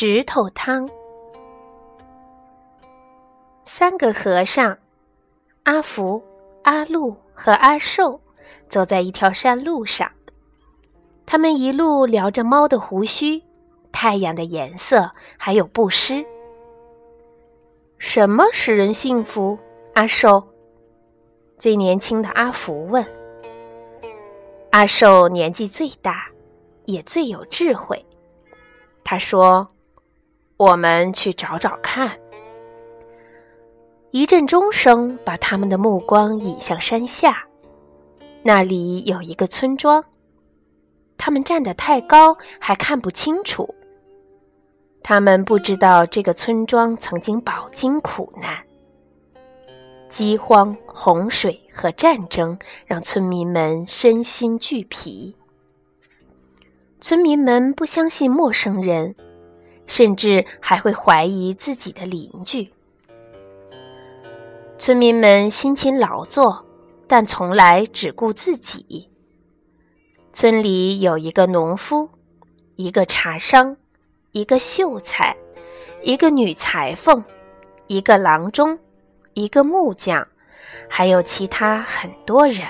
石头汤。三个和尚，阿福、阿禄和阿寿，走在一条山路上。他们一路聊着猫的胡须、太阳的颜色，还有布施。什么使人幸福？阿寿。最年轻的阿福问。阿寿年纪最大，也最有智慧。他说：“我们去找找看。”一阵钟声把他们的目光引向山下，那里有一个村庄。他们站得太高，还看不清楚。他们不知道这个村庄曾经饱经苦难，饥荒、洪水和战争让村民们身心俱疲。村民们不相信陌生人，甚至还会怀疑自己的邻居。村民们辛勤劳作，但从来只顾自己。村里有一个农夫，一个茶商，一个秀才，一个女裁缝，一个郎中，一个木匠，还有其他很多人。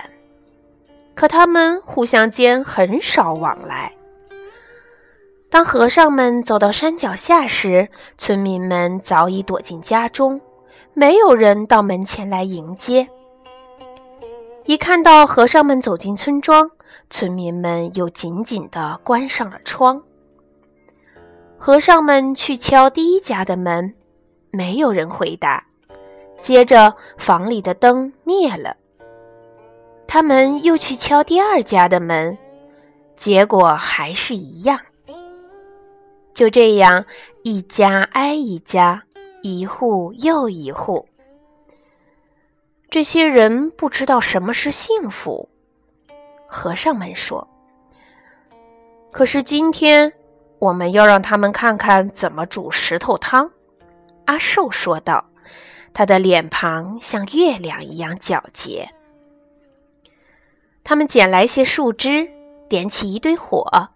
可他们互相间很少往来。当和尚们走到山脚下时，村民们早已躲进家中，没有人到门前来迎接。一看到和尚们走进村庄，村民们又紧紧地关上了窗。和尚们去敲第一家的门，没有人回答。接着，房里的灯灭了。他们又去敲第二家的门，结果还是一样。就这样，一家挨一家，一户又一户。这些人不知道什么是幸福。和尚们说：“可是今天，我们要让他们看看怎么煮石头汤。”阿寿说道，他的脸庞像月亮一样皎洁。他们捡来些树枝，点起一堆火。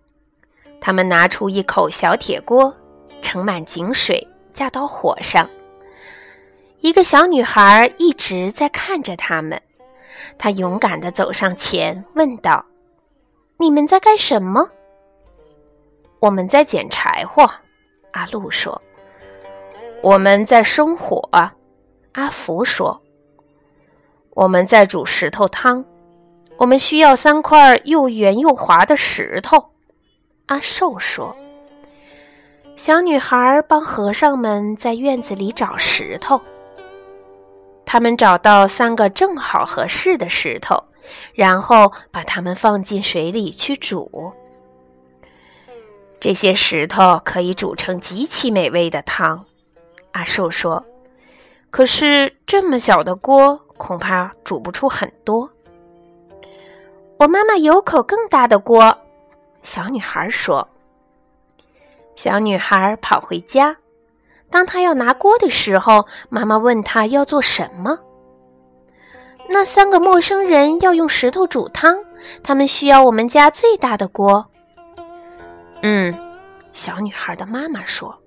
他们拿出一口小铁锅，盛满井水，架到火上。一个小女孩一直在看着他们，她勇敢地走上前，问道：“你们在干什么？”“我们在捡柴火。”阿禄说。“我们在生火。”阿福说。“我们在煮石头汤。我们需要三块又圆又滑的石头。”阿寿说：“小女孩帮和尚们在院子里找石头。他们找到三个正好合适的石头，然后把它们放进水里去煮。这些石头可以煮成极其美味的汤。”阿寿说：“可是这么小的锅，恐怕煮不出很多。我妈妈有口更大的锅。”小女孩说：“小女孩跑回家，当她要拿锅的时候，妈妈问她要做什么。那三个陌生人要用石头煮汤，他们需要我们家最大的锅。”嗯，小女孩的妈妈说：“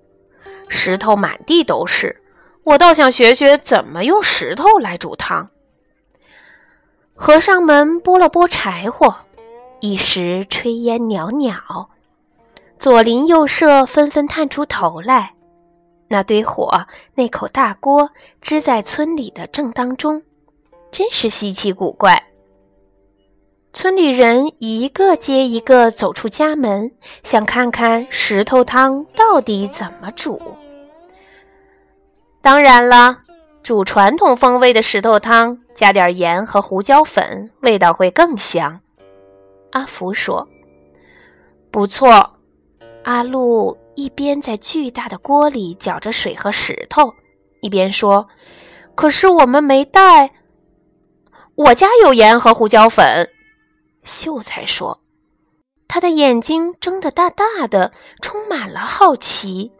石头满地都是，我倒想学学怎么用石头来煮汤。”和尚们拨了拨柴火。一时炊烟袅袅，左邻右舍纷纷探出头来。那堆火，那口大锅支在村里的正当中，真是稀奇古怪。村里人一个接一个走出家门，想看看石头汤到底怎么煮。当然了，煮传统风味的石头汤，加点盐和胡椒粉，味道会更香。阿福说：“不错。”阿禄一边在巨大的锅里搅着水和石头，一边说：“可是我们没带。”我家有盐和胡椒粉。”秀才说，他的眼睛睁得大大的，充满了好奇。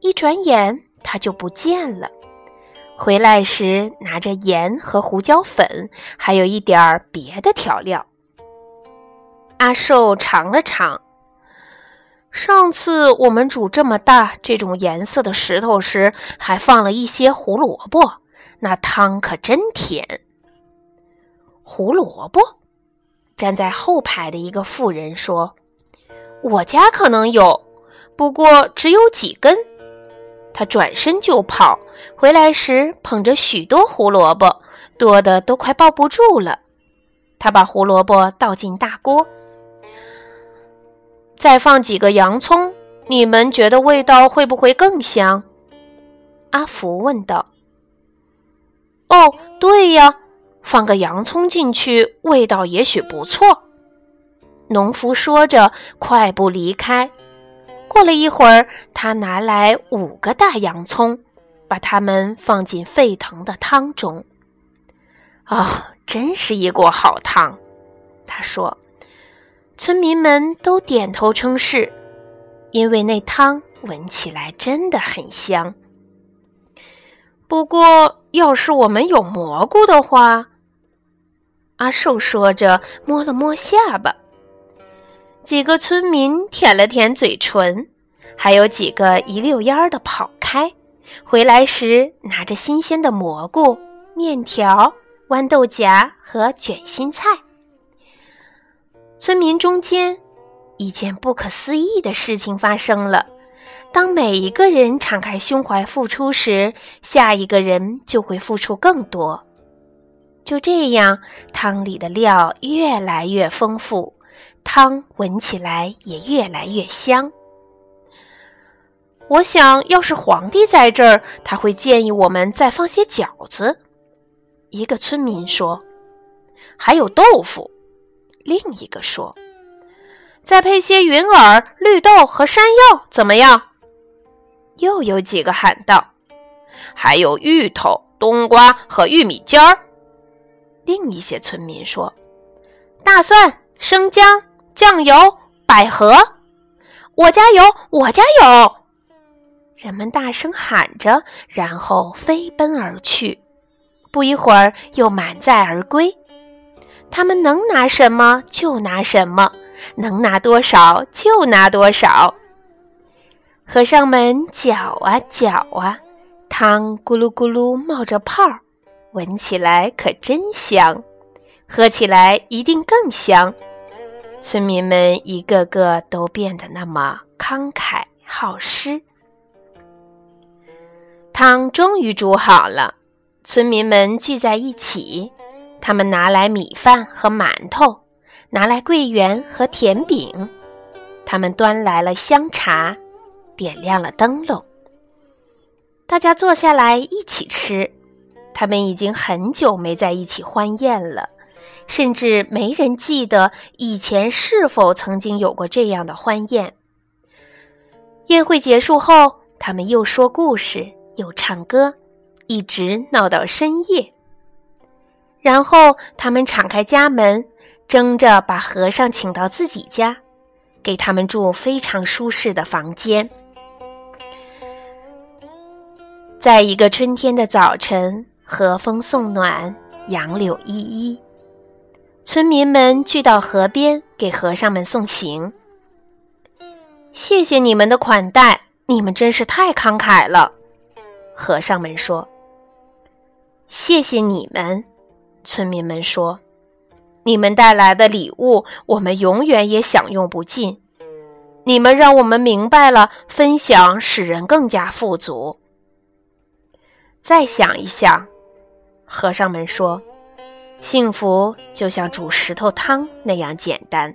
一转眼，他就不见了。回来时，拿着盐和胡椒粉，还有一点儿别的调料。阿寿尝了尝，上次我们煮这么大这种颜色的石头时，还放了一些胡萝卜，那汤可真甜。胡萝卜，站在后排的一个妇人说：“我家可能有，不过只有几根。”他转身就跑，回来时捧着许多胡萝卜，多的都快抱不住了。他把胡萝卜倒进大锅。再放几个洋葱，你们觉得味道会不会更香？阿福问道。哦，对呀，放个洋葱进去，味道也许不错。农夫说着，快步离开。过了一会儿，他拿来五个大洋葱，把它们放进沸腾的汤中。哦，真是一锅好汤，他说。村民们都点头称是，因为那汤闻起来真的很香。不过，要是我们有蘑菇的话，阿寿说着摸了摸下巴。几个村民舔了舔嘴唇，还有几个一溜烟儿的跑开，回来时拿着新鲜的蘑菇、面条、豌豆荚和卷心菜。村民中间，一件不可思议的事情发生了。当每一个人敞开胸怀付出时，下一个人就会付出更多。就这样，汤里的料越来越丰富，汤闻起来也越来越香。我想要是皇帝在这儿，他会建议我们再放些饺子。一个村民说：“还有豆腐。”另一个说：“再配些云耳、绿豆和山药，怎么样？”又有几个喊道：“还有芋头、冬瓜和玉米尖儿。”另一些村民说：“大蒜、生姜、酱油、百合。”我家有，我家有！人们大声喊着，然后飞奔而去。不一会儿，又满载而归。他们能拿什么就拿什么，能拿多少就拿多少。和尚们搅啊搅啊，汤咕噜咕噜冒着泡儿，闻起来可真香，喝起来一定更香。村民们一个个都变得那么慷慨好施。汤终于煮好了，村民们聚在一起。他们拿来米饭和馒头，拿来桂圆和甜饼，他们端来了香茶，点亮了灯笼。大家坐下来一起吃。他们已经很久没在一起欢宴了，甚至没人记得以前是否曾经有过这样的欢宴。宴会结束后，他们又说故事，又唱歌，一直闹到深夜。然后他们敞开家门，争着把和尚请到自己家，给他们住非常舒适的房间。在一个春天的早晨，和风送暖，杨柳依依，村民们聚到河边给和尚们送行。谢谢你们的款待，你们真是太慷慨了。和尚们说：“谢谢你们。”村民们说：“你们带来的礼物，我们永远也享用不尽。你们让我们明白了，分享使人更加富足。”再想一想，和尚们说：“幸福就像煮石头汤那样简单。”